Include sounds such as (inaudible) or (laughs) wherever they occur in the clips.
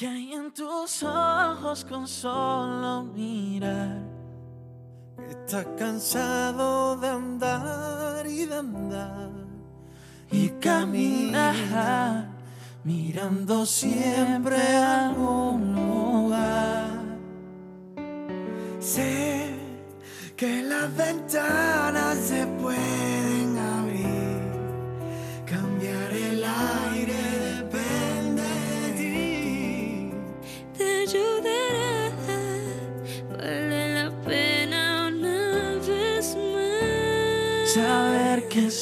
que hay en tus ojos con solo mirar. Estás cansado de andar y de andar y caminar, mirando siempre a algún lugar. Sé que las ventanas se pueden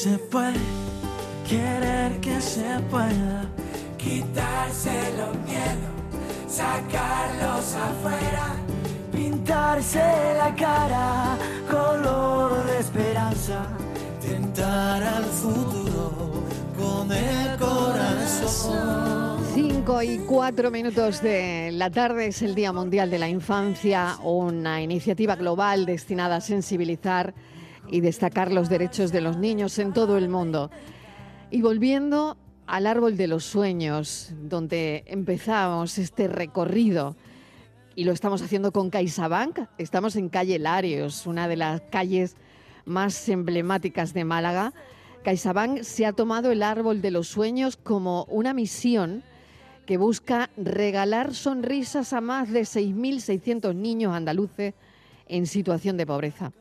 se puede, querer que se pueda, quitarse los miedos, sacarlos afuera, pintarse la cara color de esperanza, tentar al futuro con el corazón. 5 y 4 minutos de la tarde es el Día Mundial de la Infancia, una iniciativa global destinada a sensibilizar y destacar los derechos de los niños en todo el mundo. Y volviendo al árbol de los sueños, donde empezamos este recorrido, y lo estamos haciendo con CaixaBank, estamos en calle Larios, una de las calles más emblemáticas de Málaga. CaixaBank se ha tomado el árbol de los sueños como una misión que busca regalar sonrisas a más de 6.600 niños andaluces en situación de pobreza.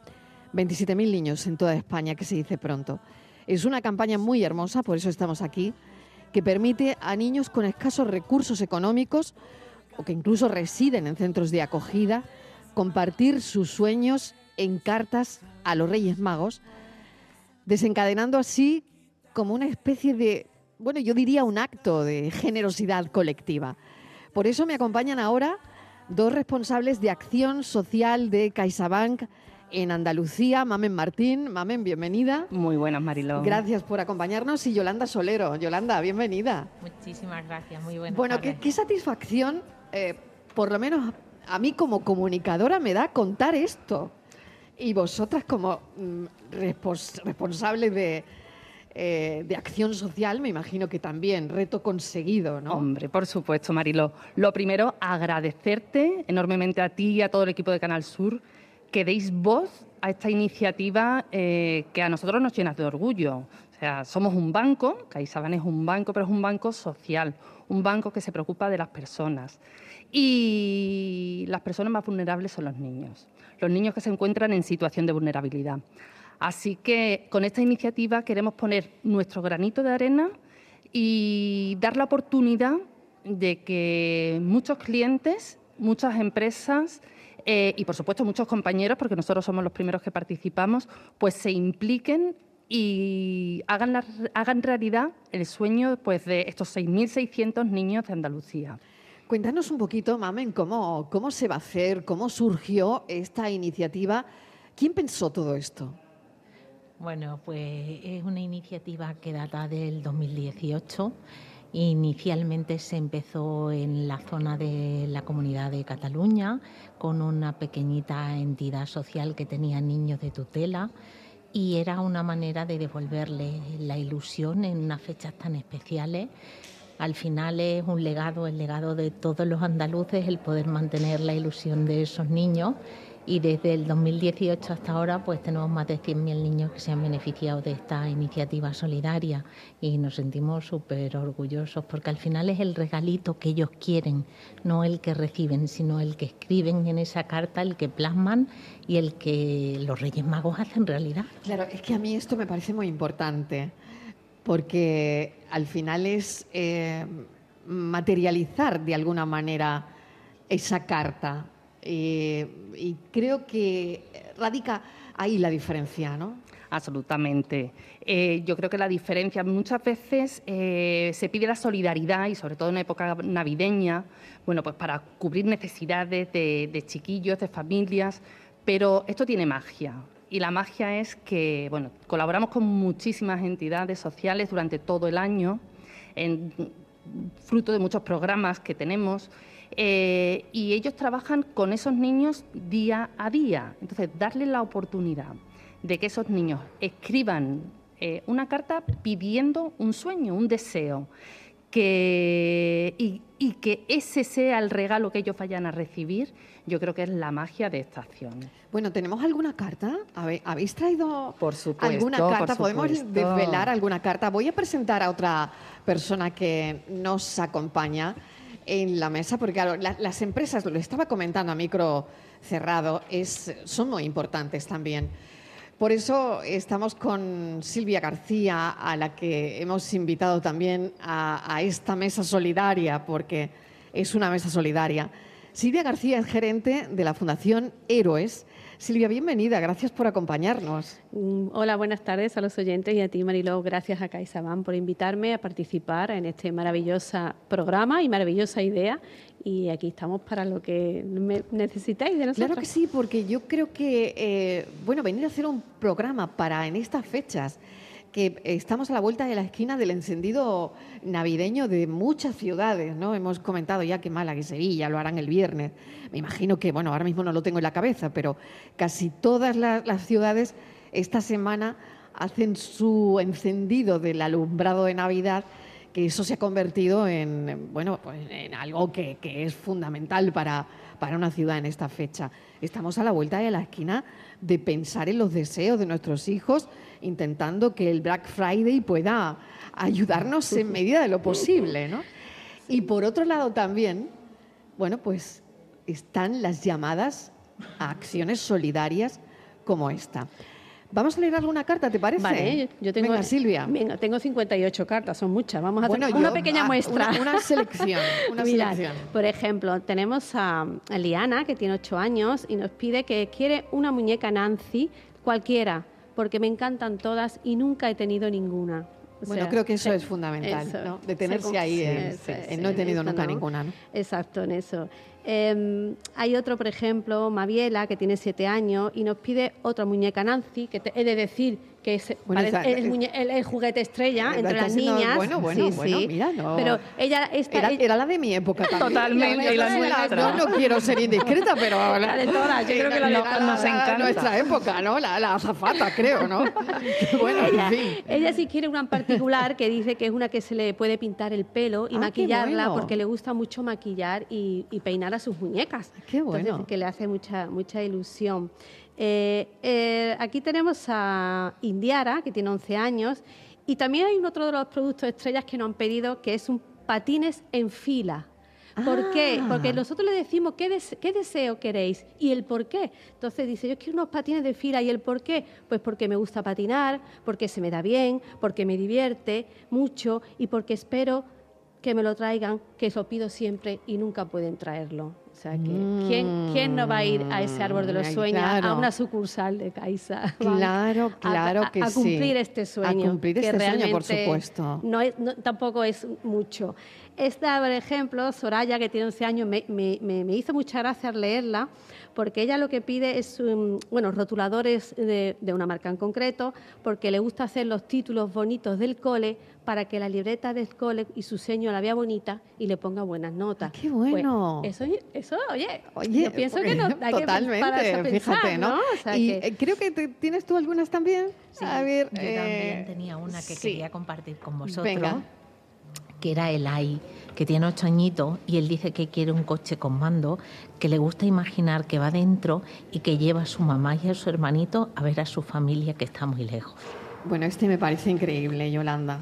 27.000 niños en toda España, que se dice pronto. Es una campaña muy hermosa, por eso estamos aquí, que permite a niños con escasos recursos económicos o que incluso residen en centros de acogida compartir sus sueños en cartas a los Reyes Magos, desencadenando así como una especie de, bueno, yo diría un acto de generosidad colectiva. Por eso me acompañan ahora dos responsables de acción social de CaixaBank en Andalucía, Mamen Martín. Mamen, bienvenida. Muy buenas, Mariló. Gracias por acompañarnos. Y Yolanda Solero. Yolanda, bienvenida. Muchísimas gracias, muy buenas Bueno, qué, satisfacción, eh, por lo menos a mí como comunicadora me da contar esto. Y vosotras como mm, respons- responsables de, eh, de acción social, me imagino que también, reto conseguido, ¿no? Hombre, por supuesto, Mariló. Lo primero, agradecerte enormemente a ti y a todo el equipo de Canal Sur que deis voz a esta iniciativa eh, que a nosotros nos llena de orgullo. O sea, somos un banco, CaixaBank es un banco, pero es un banco social, un banco que se preocupa de las personas. Y las personas más vulnerables son los niños, los niños que se encuentran en situación de vulnerabilidad. Así que con esta iniciativa queremos poner nuestro granito de arena y dar la oportunidad de que muchos clientes, muchas empresas eh, y por supuesto muchos compañeros, porque nosotros somos los primeros que participamos, pues se impliquen y hagan, la- hagan realidad el sueño pues, de estos 6.600 niños de Andalucía. Cuéntanos un poquito, Mamen, cómo, cómo se va a hacer, cómo surgió esta iniciativa. ¿Quién pensó todo esto? Bueno, pues es una iniciativa que data del 2018. Inicialmente se empezó en la zona de la comunidad de Cataluña con una pequeñita entidad social que tenía niños de tutela y era una manera de devolverle la ilusión en unas fechas tan especiales. Al final es un legado, el legado de todos los andaluces, el poder mantener la ilusión de esos niños y desde el 2018 hasta ahora pues tenemos más de 100.000 niños que se han beneficiado de esta iniciativa solidaria y nos sentimos súper orgullosos porque al final es el regalito que ellos quieren, no el que reciben, sino el que escriben en esa carta, el que plasman y el que los Reyes Magos hacen realidad. Claro, es que a mí esto me parece muy importante, porque al final es eh, materializar de alguna manera esa carta. Eh, y creo que radica ahí la diferencia, ¿no? Absolutamente. Eh, yo creo que la diferencia muchas veces eh, se pide la solidaridad y sobre todo en época navideña, bueno, pues para cubrir necesidades de, de chiquillos, de familias, pero esto tiene magia. Y la magia es que, bueno, colaboramos con muchísimas entidades sociales durante todo el año, en, fruto de muchos programas que tenemos, eh, y ellos trabajan con esos niños día a día. Entonces, darles la oportunidad de que esos niños escriban eh, una carta pidiendo un sueño, un deseo, que, y, y que ese sea el regalo que ellos vayan a recibir, yo creo que es la magia de esta acción. Bueno, ¿tenemos alguna carta? ¿Habéis traído Por supuesto, alguna por carta? ¿Podemos desvelar alguna carta? Voy a presentar a otra persona que nos acompaña en la mesa, porque claro, la- las empresas, lo estaba comentando a micro cerrado, son muy importantes también. Por eso estamos con Silvia García, a la que hemos invitado también a esta mesa solidaria, porque es una mesa solidaria. Silvia García es gerente de la Fundación Héroes. Silvia, bienvenida, gracias por acompañarnos. Hola, buenas tardes a los oyentes y a ti, Mariló. Gracias a CaixaBank por invitarme a participar en este maravilloso programa y maravillosa idea. Y aquí estamos para lo que me necesitáis de nosotros. Claro que sí, porque yo creo que, eh, bueno, venir a hacer un programa para en estas fechas, que estamos a la vuelta de la esquina del encendido navideño de muchas ciudades, ¿no? Hemos comentado ya que Málaga y Sevilla lo harán el viernes. Me imagino que, bueno, ahora mismo no lo tengo en la cabeza, pero casi todas la- las ciudades esta semana hacen su encendido del alumbrado de Navidad que eso se ha convertido en, bueno, pues en algo que es fundamental para, para una ciudad en esta fecha. Estamos a la vuelta de la esquina de pensar en los deseos de nuestros hijos, intentando que el Black Friday pueda ayudarnos en (laughs) medida de lo posible, ¿no? Y por otro lado también, bueno, pues están las llamadas a acciones solidarias como esta. Vamos a leer alguna carta, ¿te parece? Vale, yo tengo. Venga, Silvia. Venga, tengo 58 cartas, son muchas. Vamos a hacer Bueno, una yo- pequeña ah, muestra. Una, una (laughs) selección, una Mirad, selección. por ejemplo, tenemos a, a Liana, que tiene 8 años, y nos pide que quiere una muñeca Nancy, cualquiera, porque me encantan todas y nunca he tenido ninguna. O Bueno, sea, creo que eso es fundamental, eso, ¿no? Detenerse se- ahí sí, en, sí, en sí, no he tenido nunca no. ninguna, ¿no? Exacto, en eso. Eh, hay otro, por ejemplo, Maviela, que tiene siete años y nos pide otra muñeca Nancy, que te- he de decir que es Bueno, parece- esa- el, muñe- el- el juguete estrella entre las niñas. bueno, bueno, Sí, bueno, sí. mira, no. Pero ella está... Era, era la de mi época también. Totalmente, y la la nuestra. No, no quiero ser indiscreta, pero... (laughs) La de todas, yo creo que la todas. nos encanta. Nuestra época, ¿no? La, la azafata, creo, ¿no? (laughs) (laughs) bueno, ella, en fin. ella sí quiere una en particular que dice que es una que se le puede pintar el pelo y Ah, maquillarla bueno. porque le gusta mucho maquillar y, y peinar a sus muñecas. Qué bueno. Entonces, que le hace mucha, mucha ilusión. Eh, eh, aquí tenemos a Indiara, que tiene 11 años, y también hay otro de los productos estrellas que nos han pedido, que es un patines en fila. ¿Por qué? Ah. Porque nosotros le decimos ¿qué, des- qué deseo queréis y el por qué. Entonces dice, yo quiero unos patines de fila y el por qué. Pues porque me gusta patinar, porque se me da bien, porque me divierte mucho y porque espero que me lo traigan, que lo pido siempre y nunca pueden traerlo. O sea que, ¿quién, ¿quién no va a ir a ese árbol de los Mm, sueños, claro. a una sucursal de Caixa? Claro, claro a, que a sí. cumplir este A sueño. cumplir que este sueño, por supuesto. No es- no- tampoco es mucho. Esta, por ejemplo, Soraya, que tiene 11 años, me, me- me- me hizo mucha gracia leerla, porque ella lo que pide es, um, bueno, rotuladores de, de una marca en concreto, porque le gusta hacer los títulos bonitos del cole para que la libreta del cole y su seño la vea bonita y le ponga buenas notas. Ah, qué bueno. Pues eso, eso, oye, Oye, yo pienso que no, hay que totalmente, a pensar, fíjate, ¿no? O sea y que- eh, creo que te- tienes tú algunas también. Sí, a ver, yo eh, también tenía una que sí. quería compartir con vosotros, Venga. que era el AI, que tiene ocho añitos y él dice que quiere un coche con mando, que le gusta imaginar que va dentro y que lleva a su mamá y a su hermanito a ver a su familia que está muy lejos. Bueno, este me parece increíble, Yolanda.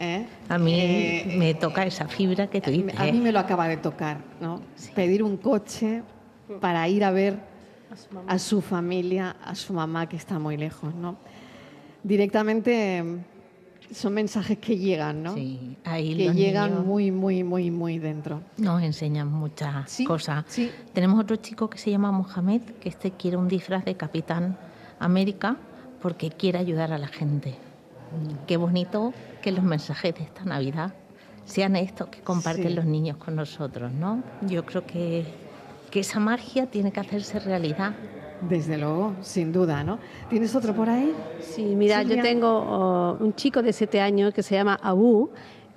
¿eh? A mí Eh, me toca esa fibra que tú dices. A mí me lo acaba de tocar, ¿no? Pedir un coche para ir a ver a su familia, a su mamá que está muy lejos, ¿no? Directamente son mensajes que llegan, ¿no? Sí, ahí Que los llegan niños muy, muy, muy, muy dentro. nos enseñan muchas Sí, cosas. sí. Tenemos otro chico que se llama Mohamed, que este quiere un disfraz de Capitán América porque quiere ayudar a la gente. Qué bonito que los mensajes de esta Navidad sean estos que comparten Sí. los niños con nosotros, ¿no? Yo creo que, que esa magia tiene que hacerse realidad. Desde luego, sin duda, ¿no? ¿Tienes otro por ahí? Sí, mira, Silvia. yo tengo oh, un chico de siete años que se llama Abu,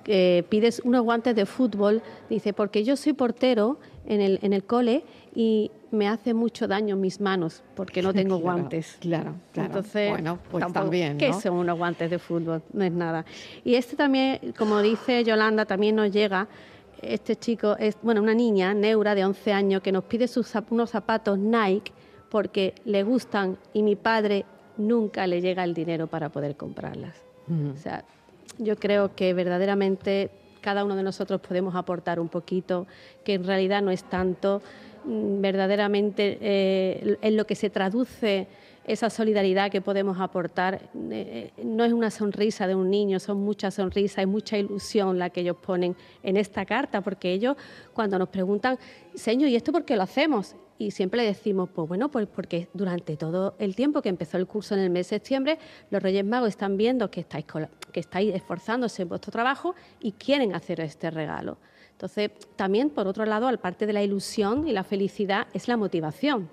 que pides unos guantes de fútbol, dice, porque yo soy portero en el, en el cole y me hace mucho daño mis manos porque no (laughs) tengo guantes. Claro, claro. Entonces, bueno, pues tampoco- también, ¿qué son unos guantes de fútbol? No es nada. Y este también, como dice Yolanda, también nos llega. Este chico es, bueno, una niña, Neura, de 11 años, que nos pide sus, unos zapatos Nike porque le gustan y mi padre nunca le llega el dinero para poder comprarlas. O sea, yo creo que verdaderamente cada uno de nosotros podemos aportar un poquito, que en realidad no es tanto, verdaderamente eh, en lo que se traduce esa solidaridad que podemos aportar. eh, no es una sonrisa de un niño, son muchas sonrisas y mucha ilusión la que ellos ponen en esta carta, porque ellos cuando nos preguntan, Señor, ¿y esto por qué lo hacemos? Y siempre le decimos, pues bueno, pues porque durante todo el tiempo que empezó el curso en el mes de septiembre, los Reyes Magos están viendo que estáis, que estáis esforzándose en vuestro trabajo y quieren hacer este regalo. Entonces, también, por otro lado, al parte de la ilusión y la felicidad, es la motivación.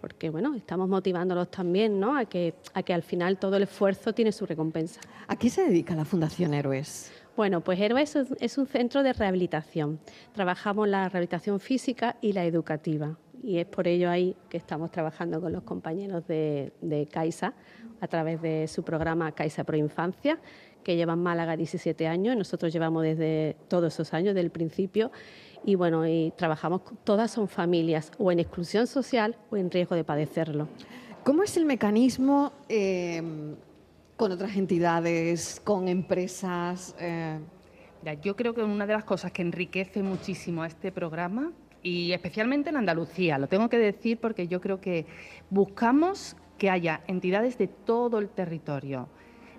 Porque, bueno, estamos motivándolos también, ¿no? A que, a que al final todo el esfuerzo tiene su recompensa. ¿A qué se dedica la Fundación Héroes? Bueno, pues Héroes es, un centro de rehabilitación. Trabajamos la rehabilitación física y la educativa. Y es por ello ahí que estamos trabajando con los compañeros de, de CAISA a través de su programa CAISA Pro Infancia, que lleva en Málaga 17 años. Nosotros llevamos desde todos esos años, desde el principio. Y bueno, y trabajamos, todas son familias o en exclusión social o en riesgo de padecerlo. ¿Cómo es el mecanismo eh, con otras entidades, con empresas? eh? Mira, yo creo que una de las cosas que enriquece muchísimo a este programa, y especialmente en Andalucía, lo tengo que decir porque yo creo que buscamos que haya entidades de todo el territorio.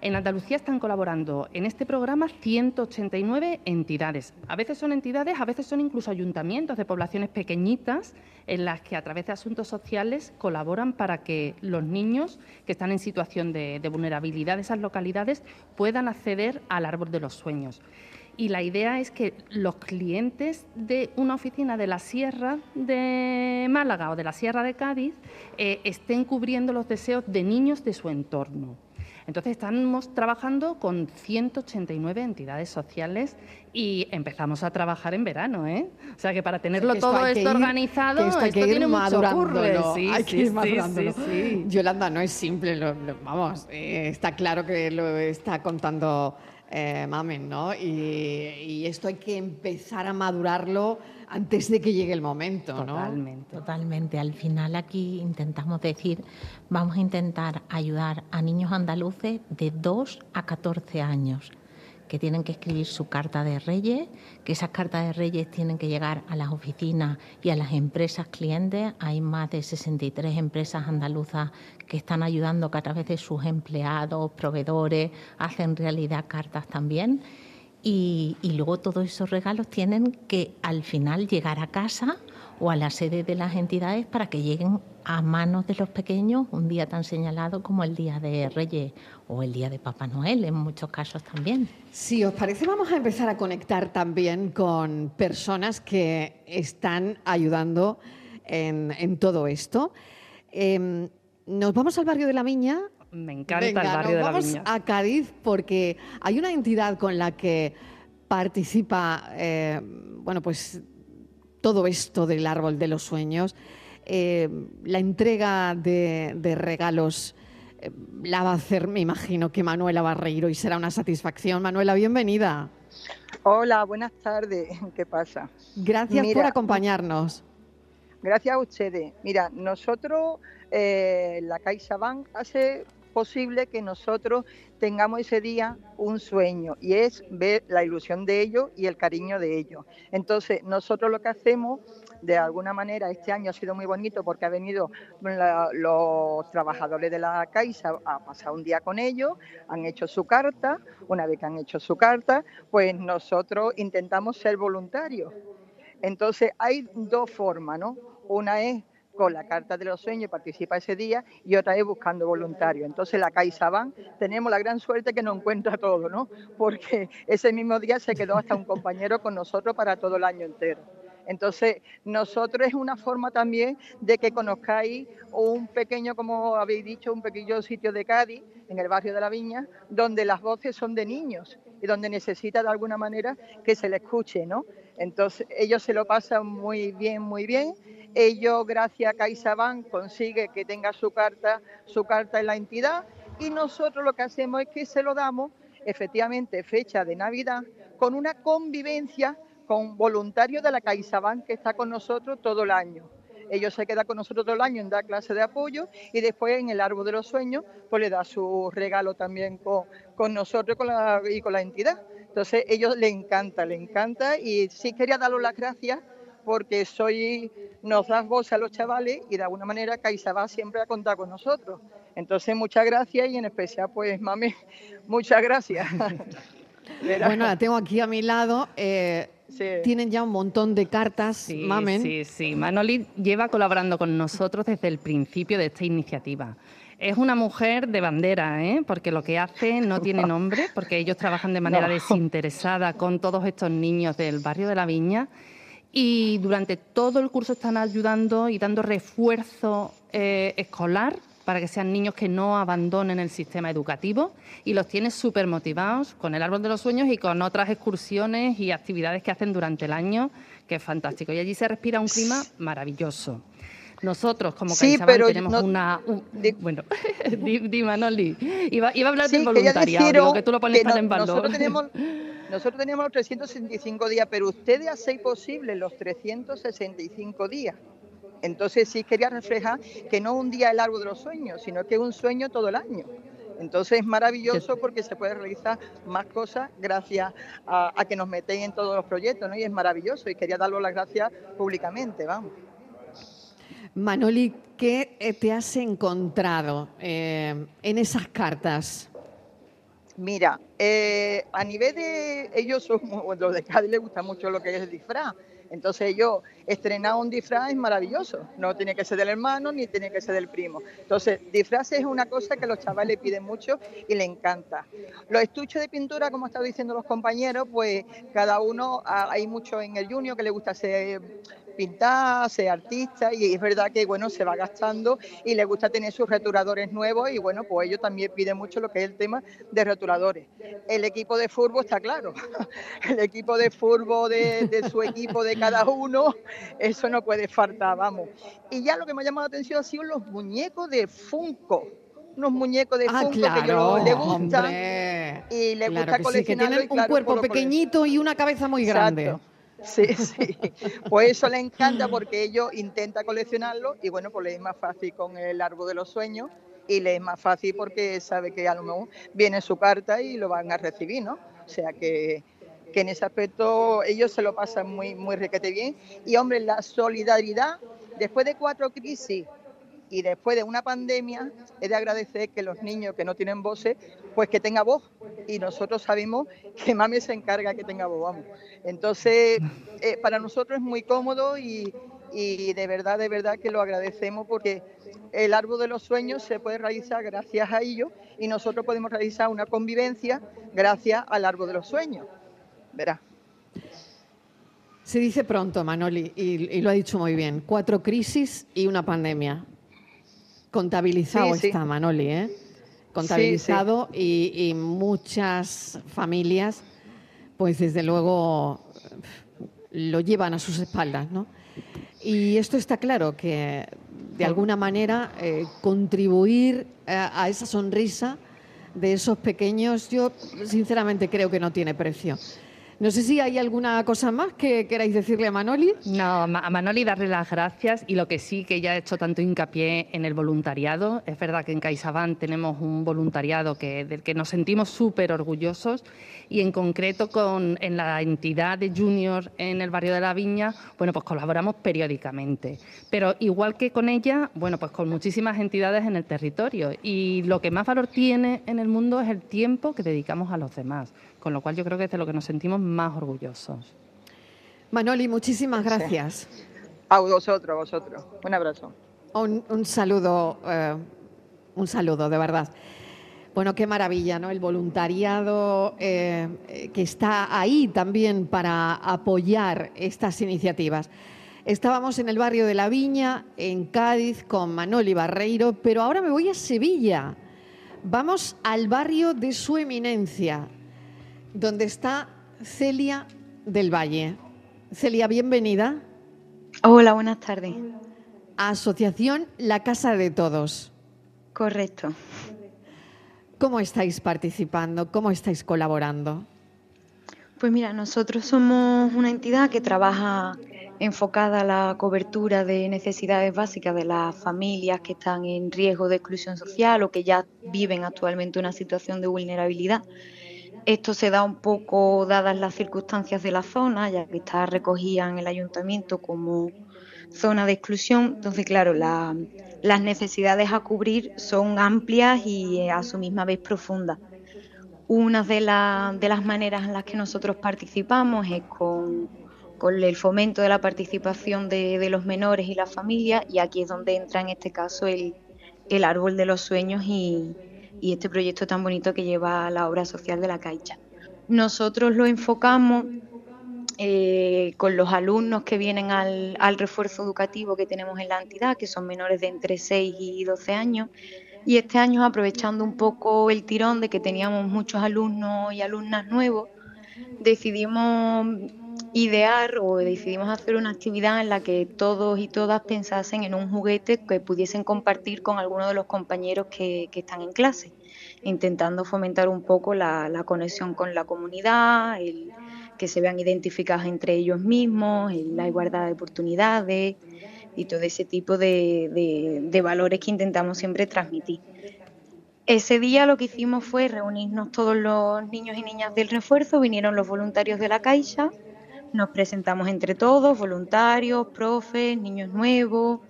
En Andalucía están colaborando en este programa 189 entidades. A veces son entidades, a veces son incluso ayuntamientos de poblaciones pequeñitas en las que a través de asuntos sociales colaboran para que los niños que están en situación de, vulnerabilidad de esas localidades puedan acceder al árbol de los sueños. Y la idea es que los clientes de una oficina de la Sierra de Málaga o de la Sierra de Cádiz eh, estén cubriendo los deseos de niños de su entorno. Entonces estamos trabajando con 189 entidades sociales y empezamos a trabajar en verano, ¿eh? O sea que para tenerlo que esto todo esto ir- organizado, esto hay que ir tiene mucho madurándolo, Sí, hay sí, que ir madurándolo. sí, sí. Yolanda, no es simple, lo- lo- vamos, eh, está claro que lo está contando eh, Mamen, ¿no? Y, y esto hay que empezar a madurarlo antes de que llegue el momento, ¿no? Totalmente. Totalmente. Al final aquí intentamos decir, vamos a intentar ayudar a niños andaluces de 2 a 14 años que tienen que escribir su carta de reyes, que esas cartas de reyes tienen que llegar a las oficinas y a las empresas clientes. Hay más de 63 empresas andaluzas que están ayudando que a través de sus empleados, proveedores, hacen realidad cartas también. Y, y luego todos esos regalos tienen que al final llegar a casa o a la sede de las entidades para que lleguen a manos de los pequeños un día tan señalado como el Día de Reyes o el Día de Papá Noel, en muchos casos también. Si os parece, vamos a empezar a conectar también con personas que están ayudando en, en todo esto. Em, nos vamos al barrio de la Viña. Me encanta Venga, el barrio nos de la vamos Viña. a Cádiz porque hay una entidad con la que participa, eh, bueno, pues todo esto del árbol de los sueños, eh, la entrega de, de regalos. eh, La va a hacer, me imagino, que Manuela Barreiro y será una satisfacción. Manuela, bienvenida. Hola, buenas tardes. (laughs) ¿Qué pasa? Gracias por Mira, acompañarnos. Gracias a ustedes. Mira, nosotros, eh, la CaixaBank hace posible que nosotros tengamos ese día un sueño y es ver la ilusión de ellos y el cariño de ellos. Entonces, nosotros lo que hacemos, de alguna manera, este año ha sido muy bonito porque ha venido los trabajadores de la Caixa a pasar un día con ellos, han hecho su carta, una vez que han hecho su carta, pues nosotros intentamos ser voluntarios. Entonces hay dos formas, ¿no? Una es con la carta de los sueños, participa ese día, y otra es buscando voluntarios. Entonces la CaixaBank tenemos la gran suerte que nos encuentra todo, ¿no? Porque ese mismo día se quedó hasta un compañero con nosotros para todo el año entero. Entonces, nosotros es una forma también de que conozcáis un pequeño, como habéis dicho, un pequeño sitio de Cádiz, en el barrio de la Viña, donde las voces son de niños y donde necesita de alguna manera que se le escuche, ¿no? Entonces, ellos se lo pasan muy bien, muy bien. Ellos, gracias a CaixaBank, consigue que tenga su carta, su carta en la entidad y nosotros lo que hacemos es que se lo damos, efectivamente, fecha de Navidad, con una convivencia con voluntarios de la CaixaBank que está con nosotros todo el año. Ellos se quedan con nosotros todo el año en dar clase de apoyo y después en el árbol de los sueños pues le da su regalo también con, con nosotros con la, y con la entidad. Entonces ellos le encanta, le encanta y sí quería darles las gracias porque soy, nos das voz a los chavales y de alguna manera CaixaBank siempre ha contado con nosotros. Entonces muchas gracias y en especial pues mami, (laughs) muchas gracias. (laughs) bueno, la tengo aquí a mi lado. Eh, tienen ya un montón de cartas, sí, Mamen. Sí, sí. Manoli lleva colaborando con nosotros desde el principio de esta iniciativa. Es una mujer de bandera, ¿eh? porque lo que hace no tiene (laughs) nombre, porque ellos trabajan de manera desinteresada con todos estos niños del barrio de la Viña y durante todo el curso están ayudando y dando refuerzo eh, escolar para que sean niños que no abandonen el sistema educativo y los tiene súper motivados con el Árbol de los Sueños y con otras excursiones y actividades que hacen durante el año, que es fantástico. Y allí se respira un clima maravilloso. Nosotros, como sí, tenemos una... bueno, (laughs) di, Manoli. Iba, iba, a hablar del voluntariado, que tú lo pones tan en valor. Nosotros tenemos, (laughs) nosotros tenemos los 365 días, pero ustedes hacéis posible los 365 días. Entonces sí quería reflejar que no un día el árbol de los sueños, sino que es un sueño todo el año. Entonces es maravilloso porque se puede realizar más cosas gracias a, que nos metéis en todos los proyectos, ¿no? Y es maravilloso y quería daros las gracias públicamente, vamos. Manoli, ¿qué eh, te has encontrado eh, en esas cartas? Mira, eh, a nivel de ellos, son, (laughs) los de Cádiz les gusta mucho lo que es el disfraz. Entonces yo, estrenar un disfraz es maravilloso, no tiene que ser del hermano ni tiene que ser del primo. Entonces, disfraz es una cosa que los chavales piden mucho y le encanta. Los estuches de pintura, como están diciendo los compañeros, pues cada uno, hay mucho en el junior que le gusta hacer pintar, ser artista y es verdad que bueno, se va gastando y le gusta tener sus returadores nuevos y bueno, pues ellos también piden mucho lo que es el tema de returadores. El equipo de fútbol está claro, (laughs) el equipo de fútbol de, su equipo de cada uno, eso no puede faltar, vamos. Y ya lo que me ha llamado la atención han sido los muñecos de Funko unos muñecos de ah, Funko que yo, le gustan y le gusta coleccionarlo. que tienen un cuerpo pequeñito y una cabeza muy grande. Sí, (laughs) sí. Pues eso le encanta porque ellos intentan coleccionarlo y bueno, pues le es más fácil con el árbol de los sueños y le es más fácil porque sabe que a lo mejor viene su carta y lo van a recibir, ¿no? O sea que, que en ese aspecto ellos se lo pasan muy, muy requete bien. Y hombre, la solidaridad, después de cuatro crisis y después de una pandemia, es de agradecer que los niños que no tienen voces, pues que tenga voz. Y nosotros sabemos que mami se encarga que tenga voz, vamos. Entonces, eh, para nosotros es muy cómodo y, y de verdad, de verdad que lo agradecemos porque el árbol de los sueños se puede realizar gracias a ellos y nosotros podemos realizar una convivencia gracias al árbol de los sueños. Verá. Se dice pronto, Manoli, y, lo ha dicho muy bien. Cuatro crisis y una pandemia. Contabilizado está, Manoli, ¿eh? Contabilizado Y, muchas familias, pues desde luego lo llevan a sus espaldas, ¿no? Y esto está claro que de alguna manera eh, contribuir a, a esa sonrisa de esos pequeños, yo sinceramente creo que no tiene precio. No sé si hay alguna cosa más que queráis decirle a Manoli. No, a Manoli darle las gracias y lo que sí que ya ha hecho tanto hincapié en el voluntariado. Es verdad que en CaixaBank tenemos un voluntariado que, del que nos sentimos súper orgullosos y en concreto con, en la entidad de Junior en el barrio de La Viña, bueno, pues colaboramos periódicamente. Pero igual que con ella, bueno, pues con muchísimas entidades en el territorio y lo que más valor tiene en el mundo es el tiempo que dedicamos a los demás con lo cual yo creo que es de lo que nos sentimos más orgullosos. Manoli, muchísimas gracias. A vosotros, a vosotros. Un abrazo. Un, saludo, eh, un saludo, de verdad. Bueno, qué maravilla, ¿no? El voluntariado eh, que está ahí también para apoyar estas iniciativas. Estábamos en el barrio de La Viña, en Cádiz, con Manoli Barreiro, pero ahora me voy a Sevilla. Vamos al barrio de su eminencia, donde está Celia del Valle. Celia, bienvenida. Hola, buenas tardes. Asociación La Casa de Todos. Correcto. ¿Cómo estáis participando? ¿Cómo estáis colaborando? Pues mira, nosotros somos una entidad que trabaja enfocada a la cobertura de necesidades básicas de las familias que están en riesgo de exclusión social o que ya viven actualmente una situación de vulnerabilidad. Esto se da un poco dadas las circunstancias de la zona, ya que está recogida en el ayuntamiento como zona de exclusión. Entonces, claro, las necesidades a cubrir son amplias y a su misma vez profundas. Una de, de las maneras en las que nosotros participamos es con, el fomento de la participación de, los menores y las familias y aquí es donde entra en este caso el, árbol de los sueños y, este proyecto tan bonito que lleva la obra social de la Caixa. Nosotros lo enfocamos eh, con los alumnos que vienen al, al, refuerzo educativo que tenemos en la entidad, que son menores de entre 6 y 12 años, y este año, aprovechando un poco el tirón de que teníamos muchos alumnos y alumnas nuevos, decidimos idear o decidimos hacer una actividad en la que todos y todas pensasen en un juguete que pudiesen compartir con algunos de los compañeros que, están en clase, intentando fomentar un poco la, la, conexión con la comunidad, el que se vean identificados entre ellos mismos, la igualdad de oportunidades, y todo ese tipo de, valores que intentamos siempre transmitir. Ese día lo que hicimos fue reunirnos todos los niños y niñas del refuerzo, vinieron los voluntarios de la Caixa, nos presentamos entre todos, voluntarios, profes, niños nuevos,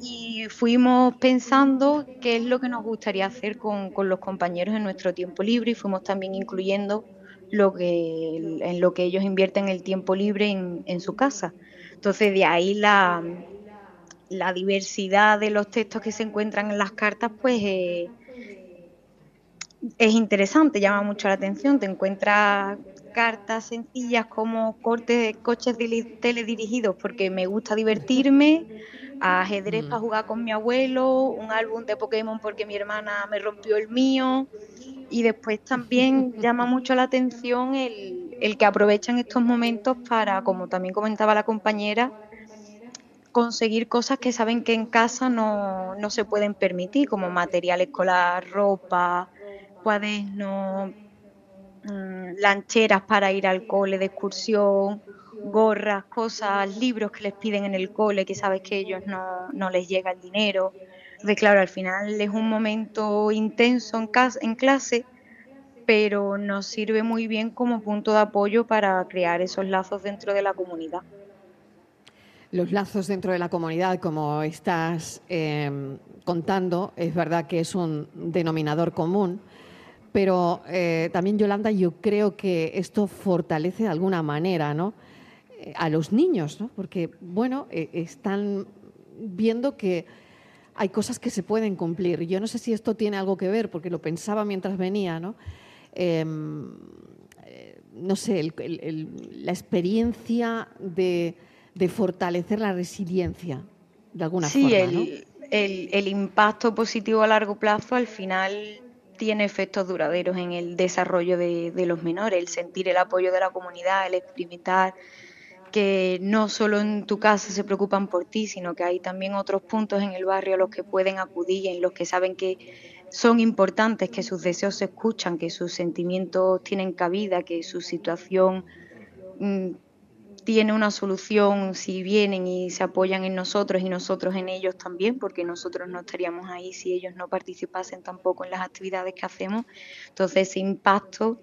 y fuimos pensando qué es lo que nos gustaría hacer con, los compañeros en nuestro tiempo libre y fuimos también incluyendo lo que, en lo que ellos invierten el tiempo libre en, en su casa. Entonces de ahí la, la diversidad de los textos que se encuentran en las cartas, pues eh, es interesante, llama mucho la atención. Te encuentras cartas sencillas como cortes de coches teledirigidos porque me gusta divertirme, ajedrez mm. para jugar con mi abuelo, un álbum de Pokémon porque mi hermana me rompió el mío. Y después también (laughs) llama mucho la atención el, el que aprovechan estos momentos para, como también comentaba la compañera, conseguir cosas que saben que en casa no, no se pueden permitir, como material escolar, ropa, cuadernos, mm, lancheras para ir al cole de excursión, gorras, cosas, libros que les piden en el cole, que sabes que ellos no, les llega el dinero. Entonces, claro, al final es un momento intenso en clase, pero nos sirve muy bien como punto de apoyo para crear esos lazos dentro de la comunidad los lazos dentro de la comunidad, como estás em, contando, es verdad que es un denominador común, pero eh, también, Yolanda, yo creo que esto fortalece de alguna manera ¿no? Eh, a los niños, ¿no? porque, bueno, eh, están viendo que hay cosas que se pueden cumplir. Yo no sé si esto tiene algo que ver, porque lo pensaba mientras venía, ¿no? Em, no sé, la experiencia de de fortalecer la resiliencia, de alguna forma. Sí, el, impacto positivo a largo plazo al final tiene efectos duraderos en el desarrollo de, los menores, el sentir el apoyo de la comunidad, el experimentar que no solo en tu casa se preocupan por ti, sino que hay también otros puntos en el barrio a los que pueden acudir, en los que saben que son importantes, que sus deseos se escuchan, que sus sentimientos tienen cabida, que su situación mm, tiene una solución si vienen y se apoyan en nosotros y nosotros en ellos también, porque nosotros no estaríamos ahí si ellos no participasen tampoco en las actividades que hacemos. Entonces ese impacto,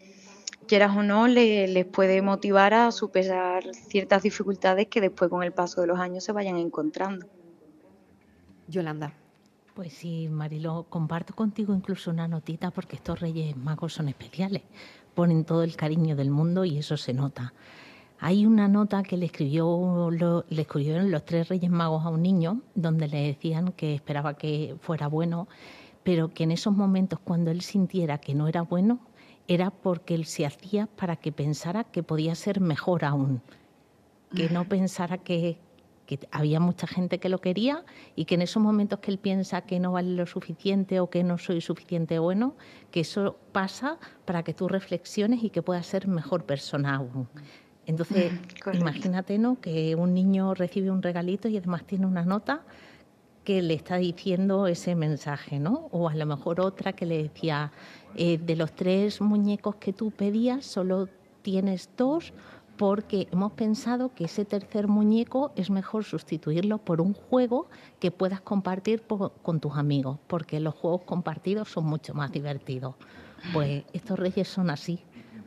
quieras o no, les puede motivar a superar ciertas dificultades que después con el paso de los años se vayan encontrando. Yolanda. Pues sí, Marilo, comparto contigo incluso una notita porque estos Reyes Magos son especiales. Ponen todo el cariño del mundo y eso se nota. Hay una nota que le, escribió, le escribieron los tres Reyes Magos a un niño donde le decían que esperaba que fuera bueno, pero que en esos momentos cuando él sintiera que no era bueno, era porque él se hacía para que pensara que podía ser mejor aún, que no pensara que, que había mucha gente que lo quería y que en esos momentos que él piensa que no vale lo suficiente o que no soy suficiente bueno, que eso pasa para que tú reflexiones y que puedas ser mejor persona aún. Entonces, imagínate ¿no? que un niño recibe un regalito y además tiene una nota que le está diciendo ese mensaje, ¿no? O a lo mejor otra que le decía, eh, de los tres muñecos que tú pedías, solo tienes dos porque hemos pensado que ese tercer muñeco es mejor sustituirlo por un juego que puedas compartir con tus amigos, porque los juegos compartidos son mucho más divertidos. Pues estos reyes son así,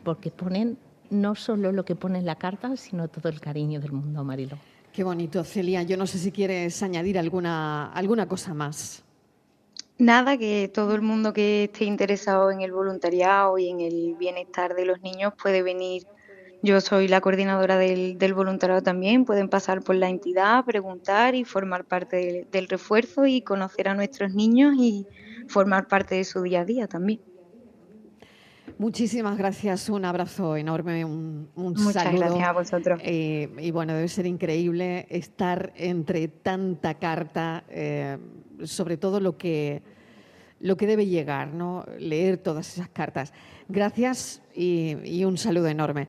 porque ponen no solo lo que pone en la carta, sino todo el cariño del mundo, Marilo. Qué bonito, Celia. Yo no sé si quieres añadir alguna, alguna cosa más. Nada, que todo el mundo que esté interesado en el voluntariado y en el bienestar de los niños puede venir. Yo soy la coordinadora del, voluntariado también. Pueden pasar por la entidad, preguntar y formar parte del refuerzo y conocer a nuestros niños y formar parte de su día a día también. Muchísimas gracias, un abrazo enorme, un, Muchas saludo. gracias a vosotros. Eh, y bueno, debe ser increíble estar entre tanta carta, eh, sobre todo lo que, lo que debe llegar, ¿no? Leer todas esas cartas. Gracias y un saludo enorme.